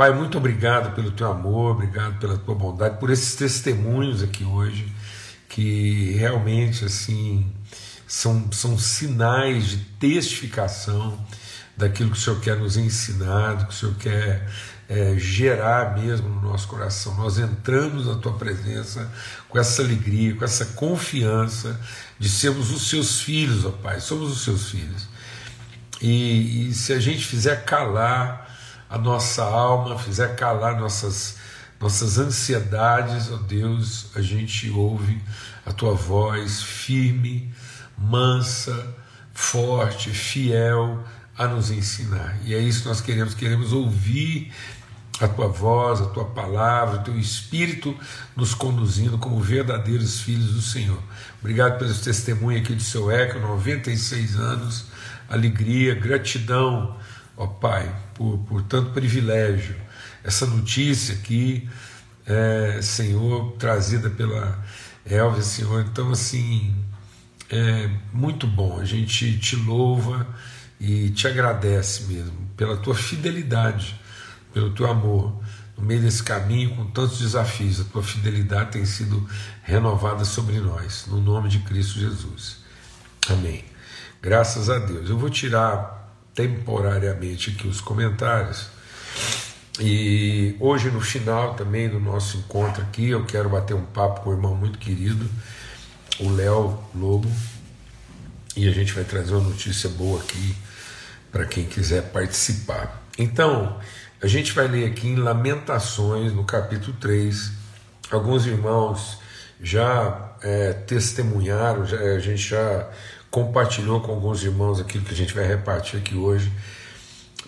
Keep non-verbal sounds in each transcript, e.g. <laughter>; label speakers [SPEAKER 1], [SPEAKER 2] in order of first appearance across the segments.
[SPEAKER 1] Pai, muito obrigado pelo teu amor, obrigado pela tua bondade, por esses testemunhos aqui hoje, que realmente assim são, são sinais de testificação daquilo que o Senhor quer nos ensinar, do que o Senhor quer é, gerar mesmo no nosso coração. Nós entramos na tua presença com essa alegria, com essa confiança de sermos os seus filhos, ó Pai, somos os seus filhos. E, e se a gente fizer calar a nossa alma, fizer calar nossas, nossas ansiedades, ó Deus, a gente ouve a tua voz firme, mansa, forte, fiel a nos ensinar. E é isso que nós queremos, queremos ouvir a tua voz, a tua palavra, o teu espírito nos conduzindo como verdadeiros filhos do Senhor. Obrigado pelo testemunho aqui do seu Eco, 96 anos, alegria, gratidão, ó Pai, por, por tanto privilégio. Essa notícia aqui, é, Senhor, trazida pela Elvis, Senhor, então assim, é muito bom. A gente te louva e te agradece mesmo pela tua fidelidade pelo teu amor no meio desse caminho com tantos desafios. A tua fidelidade tem sido renovada sobre nós, no nome de Cristo Jesus. Amém. Graças a Deus. Eu vou tirar temporariamente aqui os comentários. E hoje, no final também do nosso encontro aqui, eu quero bater um papo com um irmão muito querido, o Léo Lobo, e a gente vai trazer uma notícia boa aqui para quem quiser participar. Então, a gente vai ler aqui em Lamentações, no capítulo 3. Alguns irmãos já é, testemunharam, já, a gente já compartilhou com alguns irmãos aquilo que a gente vai repartir aqui hoje,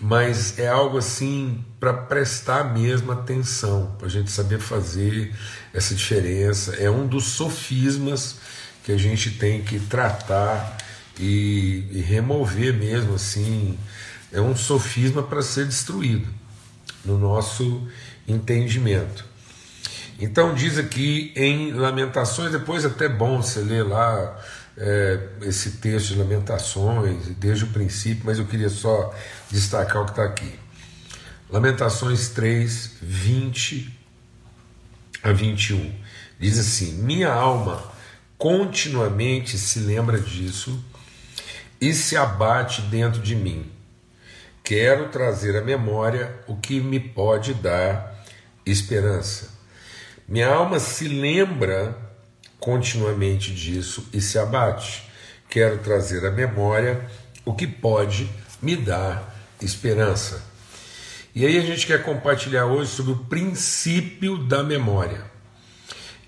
[SPEAKER 1] mas é algo assim para prestar mesmo atenção, para a gente saber fazer essa diferença. É um dos sofismas que a gente tem que tratar e, e remover mesmo assim. É um sofisma para ser destruído no nosso entendimento. Então diz aqui em Lamentações, depois é até bom você ler lá é, esse texto de Lamentações desde o princípio, mas eu queria só destacar o que está aqui. Lamentações 3, 20 a 21. Diz assim: Minha alma continuamente se lembra disso e se abate dentro de mim quero trazer à memória o que me pode dar esperança. Minha alma se lembra continuamente disso e se abate. Quero trazer à memória o que pode me dar esperança. E aí a gente quer compartilhar hoje sobre o princípio da memória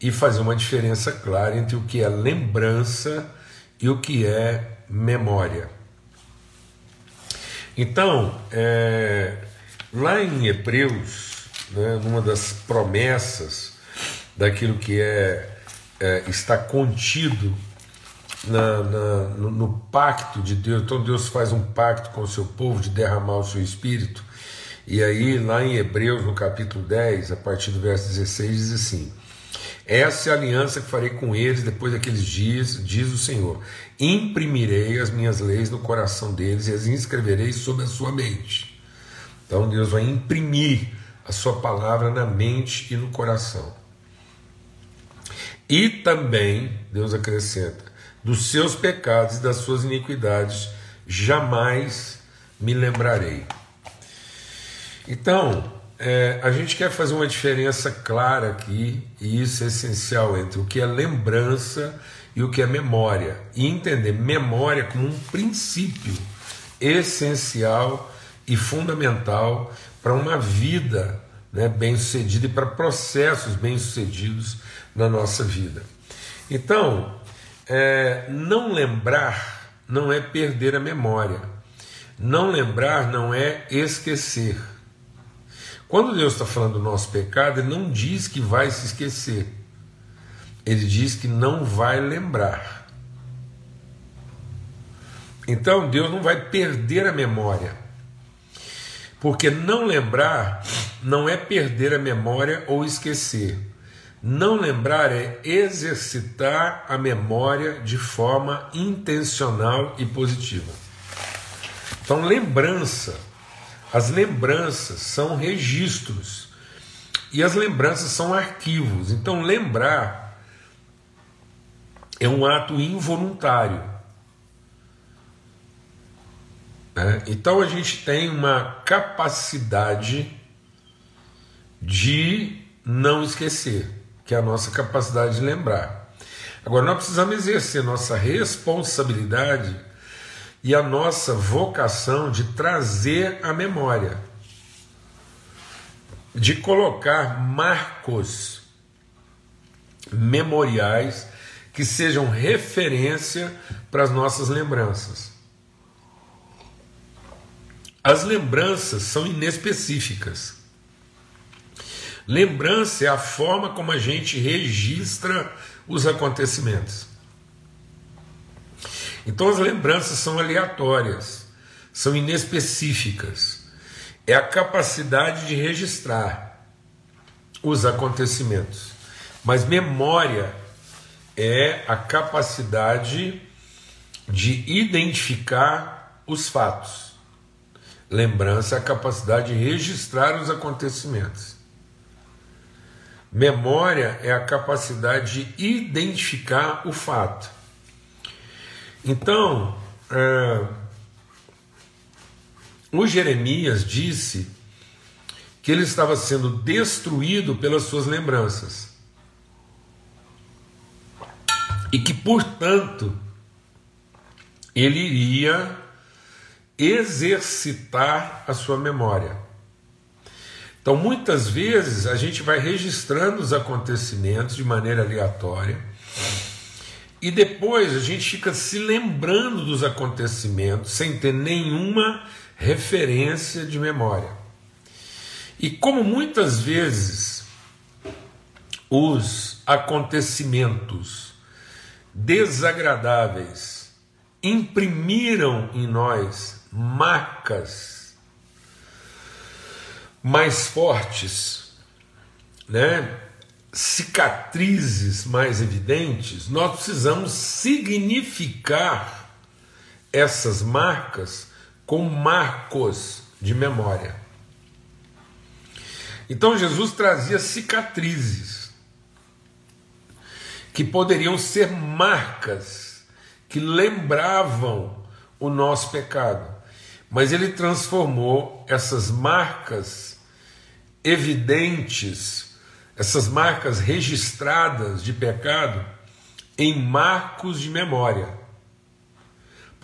[SPEAKER 1] e fazer uma diferença clara entre o que é lembrança e o que é memória. Então, é, lá em Hebreus, né, numa das promessas daquilo que é, é está contido na, na, no, no, pacto de Deus, então Deus faz um pacto com o seu povo de derramar o seu espírito, e aí lá em Hebreus, no capítulo 10, a partir do verso 16, diz assim: essa é a aliança que farei com eles depois daqueles dias, diz o Senhor. Imprimirei as minhas leis no coração deles e as inscreverei sobre a sua mente. Então Deus vai imprimir a sua palavra na mente e no coração. E também, Deus acrescenta, dos seus pecados e das suas iniquidades jamais me lembrarei. Então, é, a gente quer fazer uma diferença clara aqui, e isso é essencial, entre o que é lembrança e o que é memória. E entender memória como um princípio essencial e fundamental para uma vida né, bem-sucedida e para processos bem-sucedidos na nossa vida. Então, é, não lembrar não é perder a memória. Não lembrar não é esquecer. Quando Deus está falando do nosso pecado, Ele não diz que vai se esquecer, Ele diz que não vai lembrar. Então Deus não vai perder a memória, porque não lembrar não é perder a memória ou esquecer. Não lembrar é exercitar a memória de forma intencional e positiva. Então, lembrança As lembranças são registros e as lembranças são arquivos. Então, lembrar é um ato involuntário. Né? Então, a gente tem uma capacidade de não esquecer, que é a nossa capacidade de lembrar. Agora, nós precisamos exercer nossa responsabilidade e a nossa vocação de trazer a memória de colocar marcos memoriais que sejam referência para as nossas lembranças. As lembranças são inespecíficas. Lembrança é a forma como a gente registra os acontecimentos. Então as lembranças são aleatórias, são inespecíficas é a capacidade de registrar os acontecimentos. Mas memória é a capacidade de identificar os fatos. Lembrança é a capacidade de registrar os acontecimentos. Memória é a capacidade de identificar o fato. Então, é, o Jeremias disse que ele estava sendo destruído pelas suas lembranças. E que, portanto, ele iria exercitar a sua memória. Então, muitas vezes, a gente vai registrando os acontecimentos de maneira aleatória e depois a gente fica se lembrando dos acontecimentos sem ter nenhuma referência de memória. E como muitas vezes os acontecimentos desagradáveis imprimiram em nós marcas mais fortes, né? cicatrizes mais evidentes, nós precisamos significar essas marcas com marcos de memória. Então Jesus trazia cicatrizes que poderiam ser marcas que lembravam o nosso pecado, mas ele transformou essas marcas evidentes, essas marcas registradas de pecado, em marcos de memória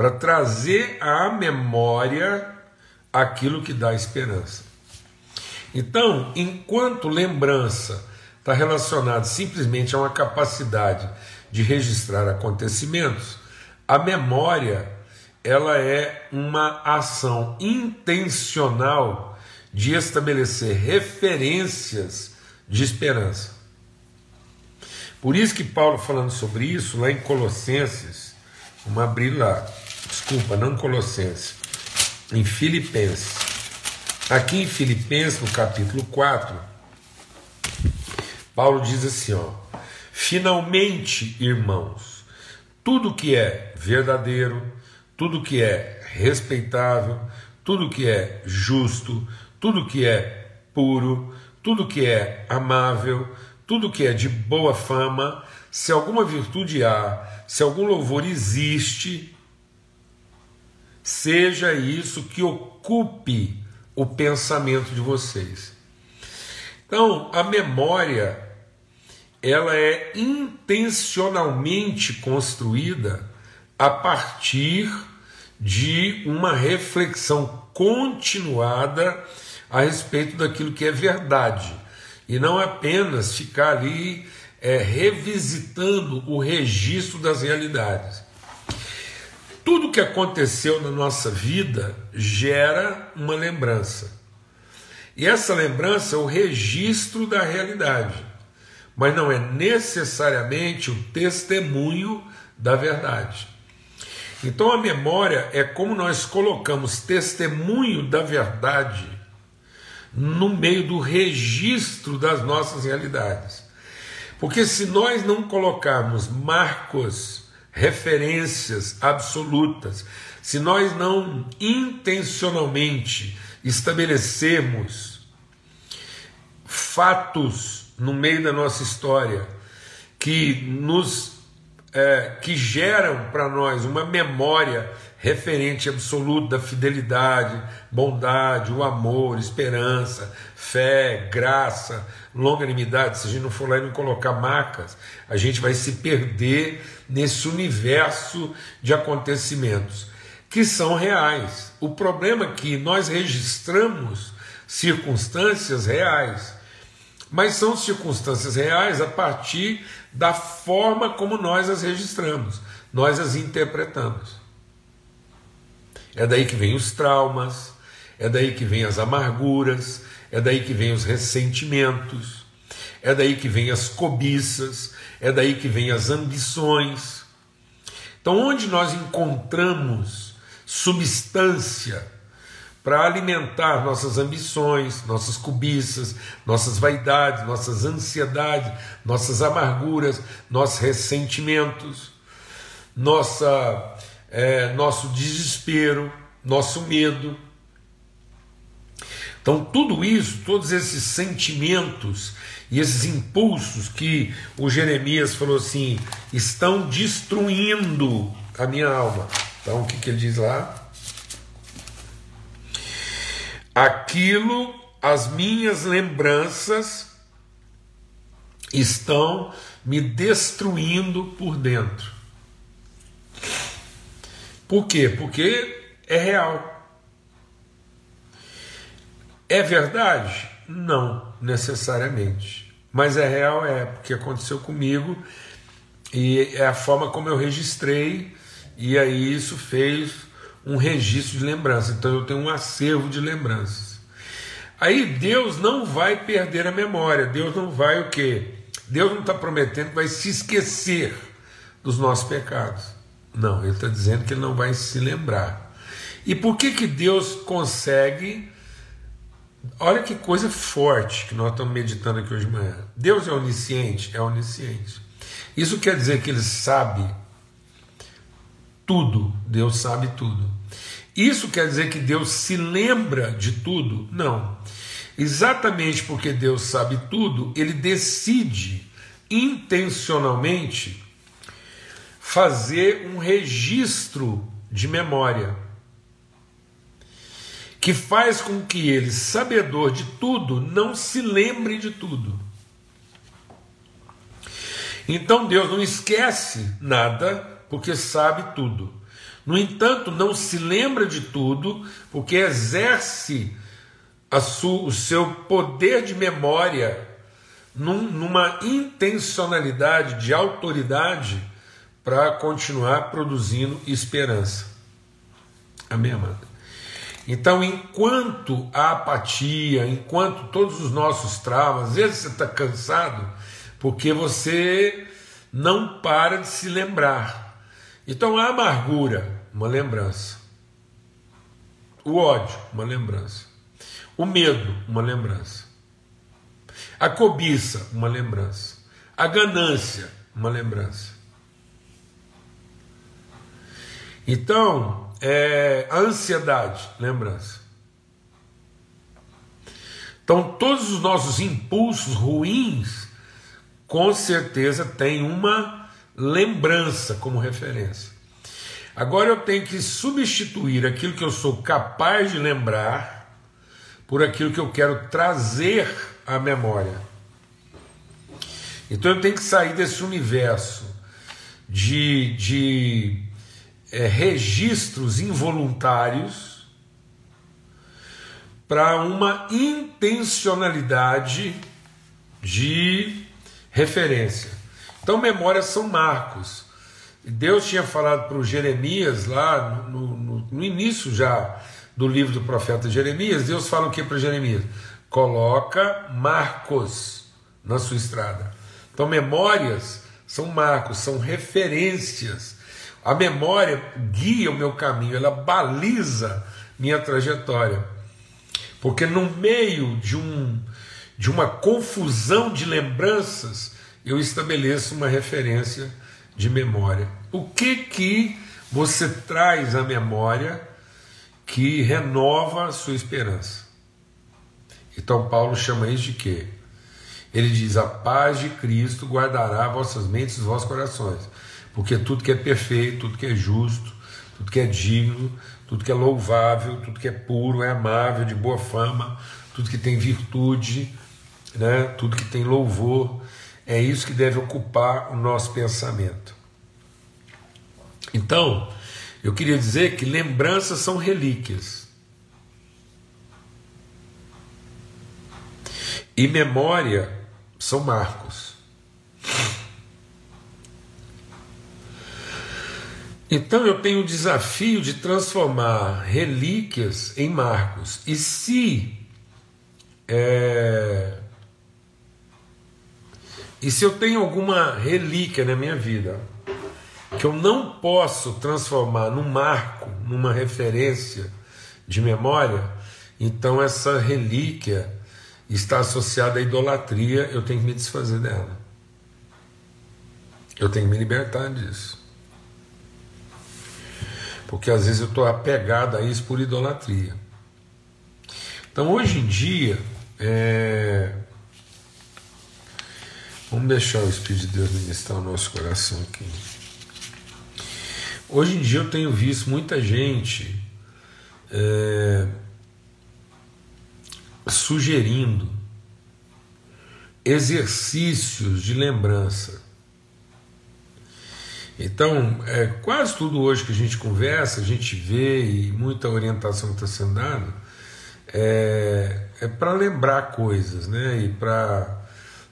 [SPEAKER 1] para trazer à memória aquilo que dá esperança. Então, enquanto lembrança está relacionada simplesmente a uma capacidade de registrar acontecimentos, a memória ela é uma ação intencional de estabelecer referências de esperança. Por isso que Paulo falando sobre isso lá em Colossenses, vamos abrir lá, desculpa, não Colossenses, em Filipenses. Aqui em Filipenses, no capítulo 4, Paulo diz assim: ó, finalmente, irmãos, tudo que é verdadeiro, tudo que é respeitável, tudo que é justo, tudo que é puro, tudo que é amável, tudo que é de boa fama, se alguma virtude há, se algum louvor existe, seja isso que ocupe o pensamento de vocês. Então, a memória ela é intencionalmente construída a partir de uma reflexão continuada a respeito daquilo que é verdade e não apenas ficar ali é, revisitando o registro das realidades. Tudo que aconteceu na nossa vida gera uma lembrança. E essa lembrança é o registro da realidade, mas não é necessariamente o testemunho da verdade. Então a memória é como nós colocamos testemunho da verdade no meio do registro das nossas realidades. Porque se nós não colocarmos marcos referências absolutas, se nós não intencionalmente estabelecermos fatos no meio da nossa história que nos é, que geram para nós uma memória referente absoluto da fidelidade, bondade, o amor, esperança, fé, graça, longanimidade. Se a gente não for lá e não colocar marcas, a gente vai se perder nesse universo de acontecimentos que são reais. O problema é que nós registramos circunstâncias reais, mas são circunstâncias reais a partir da forma como nós as registramos, nós as interpretamos. É daí que vem os traumas, é daí que vem as amarguras, é daí que vem os ressentimentos, é daí que vem as cobiças, é daí que vem as ambições. Então, onde nós encontramos substância para alimentar nossas ambições, nossas cobiças, nossas vaidades, nossas ansiedades, nossas amarguras, nossos ressentimentos, nossa é, nosso desespero, nosso medo. Então, tudo isso, todos esses sentimentos e esses impulsos que o Jeremias falou assim, estão destruindo a minha alma. Então, o que, que ele diz lá? Aquilo, as minhas lembranças estão me destruindo por dentro. Por quê? Porque é real. É verdade? Não necessariamente. Mas é real, é, porque aconteceu comigo e é a forma como eu registrei, e aí isso fez um registro de lembrança. Então eu tenho um acervo de lembranças. Aí Deus não vai perder a memória, Deus não vai o quê? Deus não está prometendo que vai se esquecer dos nossos pecados. Não, ele está dizendo que ele não vai se lembrar. E por que, que Deus consegue. Olha que coisa forte que nós estamos meditando aqui hoje de manhã. Deus é onisciente? É onisciente. Isso quer dizer que ele sabe tudo. Deus sabe tudo. Isso quer dizer que Deus se lembra de tudo? Não. Exatamente porque Deus sabe tudo, ele decide intencionalmente fazer um registro de memória, que faz com que ele, sabedor de tudo, não se lembre de tudo. Então Deus não esquece nada, porque sabe tudo. No entanto, não se lembra de tudo, porque exerce o seu poder de memória num, numa intencionalidade de autoridade para continuar produzindo esperança. Amém, amado? Então, enquanto a apatia, enquanto todos os nossos traumas, às vezes você está cansado porque você não para de se lembrar. Então, a amargura, uma lembrança. O ódio, uma lembrança. O medo, uma lembrança. A cobiça, uma lembrança. A ganância, uma lembrança. Então, é, a ansiedade, lembrança. Então, todos os nossos impulsos ruins, com certeza, têm uma lembrança como referência. Agora eu tenho que substituir aquilo que eu sou capaz de lembrar por aquilo que eu quero trazer à memória. Então eu tenho que sair desse universo de, de é, registros involuntários para uma intencionalidade de referência. Então, memórias são marcos. Deus tinha falado para o Jeremias lá no, no, no, início já do livro do profeta Jeremias. Deus fala o que para Jeremias? Coloca marcos na sua estrada. Então, memórias são marcos, são referências a memória guia o meu caminho, ela baliza minha trajetória. Porque no meio de, um, de uma confusão de lembranças, eu estabeleço uma referência de memória. O que que você traz à memória que renova a sua esperança. Então Paulo chama isso de quê? Ele diz: A paz de Cristo guardará vossas mentes e vossos corações, porque tudo que é perfeito, tudo que é justo, tudo que é digno, tudo que é louvável, tudo que é puro, é amável, de boa fama, tudo que tem virtude, né? tudo que tem louvor, é isso que deve ocupar o nosso pensamento. Então, eu queria dizer que lembranças são relíquias. E memória são marcos. Então eu tenho o desafio de transformar relíquias em marcos. E se é, e se eu tenho alguma relíquia na minha vida que eu não posso transformar num marco, numa referência de memória, então essa relíquia está associada à idolatria, eu tenho que me desfazer dela. Eu tenho que me libertar disso. Porque às vezes eu estou apegado a isso por idolatria. Então hoje em dia, é... vamos deixar o Espírito de Deus ministrar o nosso coração aqui. Hoje em dia eu tenho visto muita gente é, sugerindo exercícios de lembrança. Então, é, quase tudo hoje que a gente conversa, a gente vê e muita orientação está sendo dada é, é para lembrar coisas, né? E para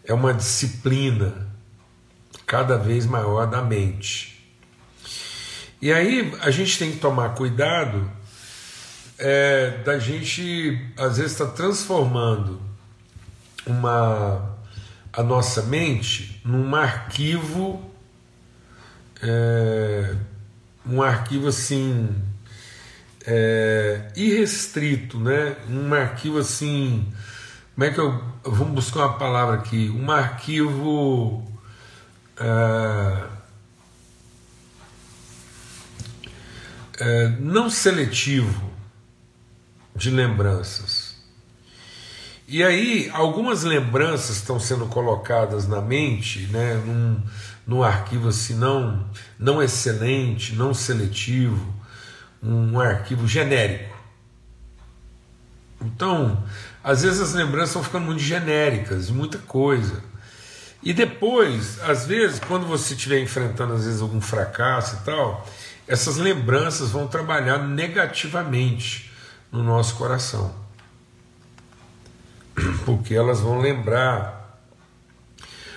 [SPEAKER 1] é uma disciplina cada vez maior da mente. E aí a gente tem que tomar cuidado é, da gente, às vezes, estar tá transformando uma, a nossa mente num arquivo, é, um arquivo assim, é, irrestrito, né? um arquivo assim. Como é que eu. Vamos buscar uma palavra aqui. Um arquivo. É, é, não seletivo de lembranças. E aí, algumas lembranças estão sendo colocadas na mente, né, num, num arquivo assim, não, não excelente, não seletivo, um arquivo genérico. Então, às vezes as lembranças estão ficando muito genéricas, muita coisa. E depois, às vezes, quando você estiver enfrentando às vezes algum fracasso e tal, essas lembranças vão trabalhar negativamente no nosso coração. <clears throat> Porque elas vão lembrar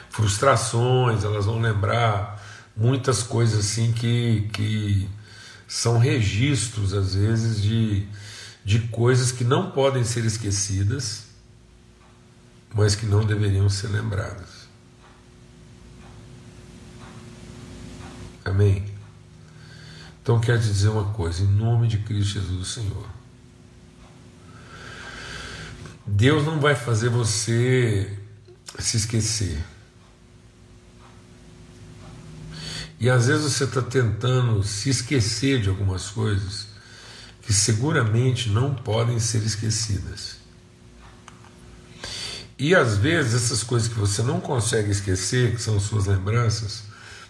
[SPEAKER 1] frustrações, elas vão lembrar muitas coisas assim que, que são registros, às vezes, de, de coisas que não podem ser esquecidas, mas que não deveriam ser lembradas. Amém? Então quero te dizer uma coisa, em nome de Cristo Jesus, Senhor. Deus não vai fazer você se esquecer. E às vezes você está tentando se esquecer de algumas coisas que seguramente não podem ser esquecidas. E às vezes essas coisas que você não consegue esquecer, que são suas lembranças,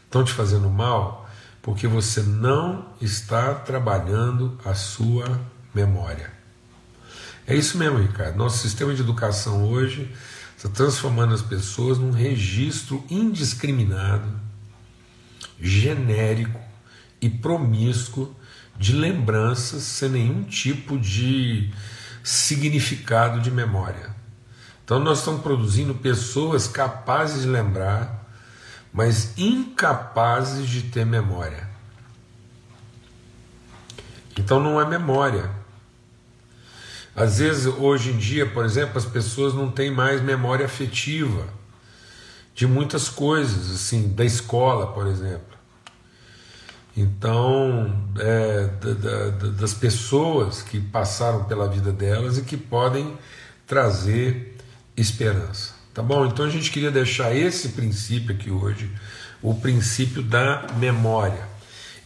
[SPEAKER 1] estão te fazendo mal, porque você não está trabalhando a sua memória. É isso mesmo, Ricardo. Nosso sistema de educação hoje está transformando as pessoas num registro indiscriminado, genérico e promíscuo de lembranças sem nenhum tipo de significado de memória. Então, nós estamos produzindo pessoas capazes de lembrar mas incapazes de ter memória. Então não é memória. Às vezes, hoje em dia, por exemplo, as pessoas não têm mais memória afetiva de muitas coisas, assim, da escola, por exemplo. Então, é, da, da, das pessoas que passaram pela vida delas e que podem trazer esperança. Tá bom? Então a gente queria deixar esse princípio aqui hoje, o princípio da memória.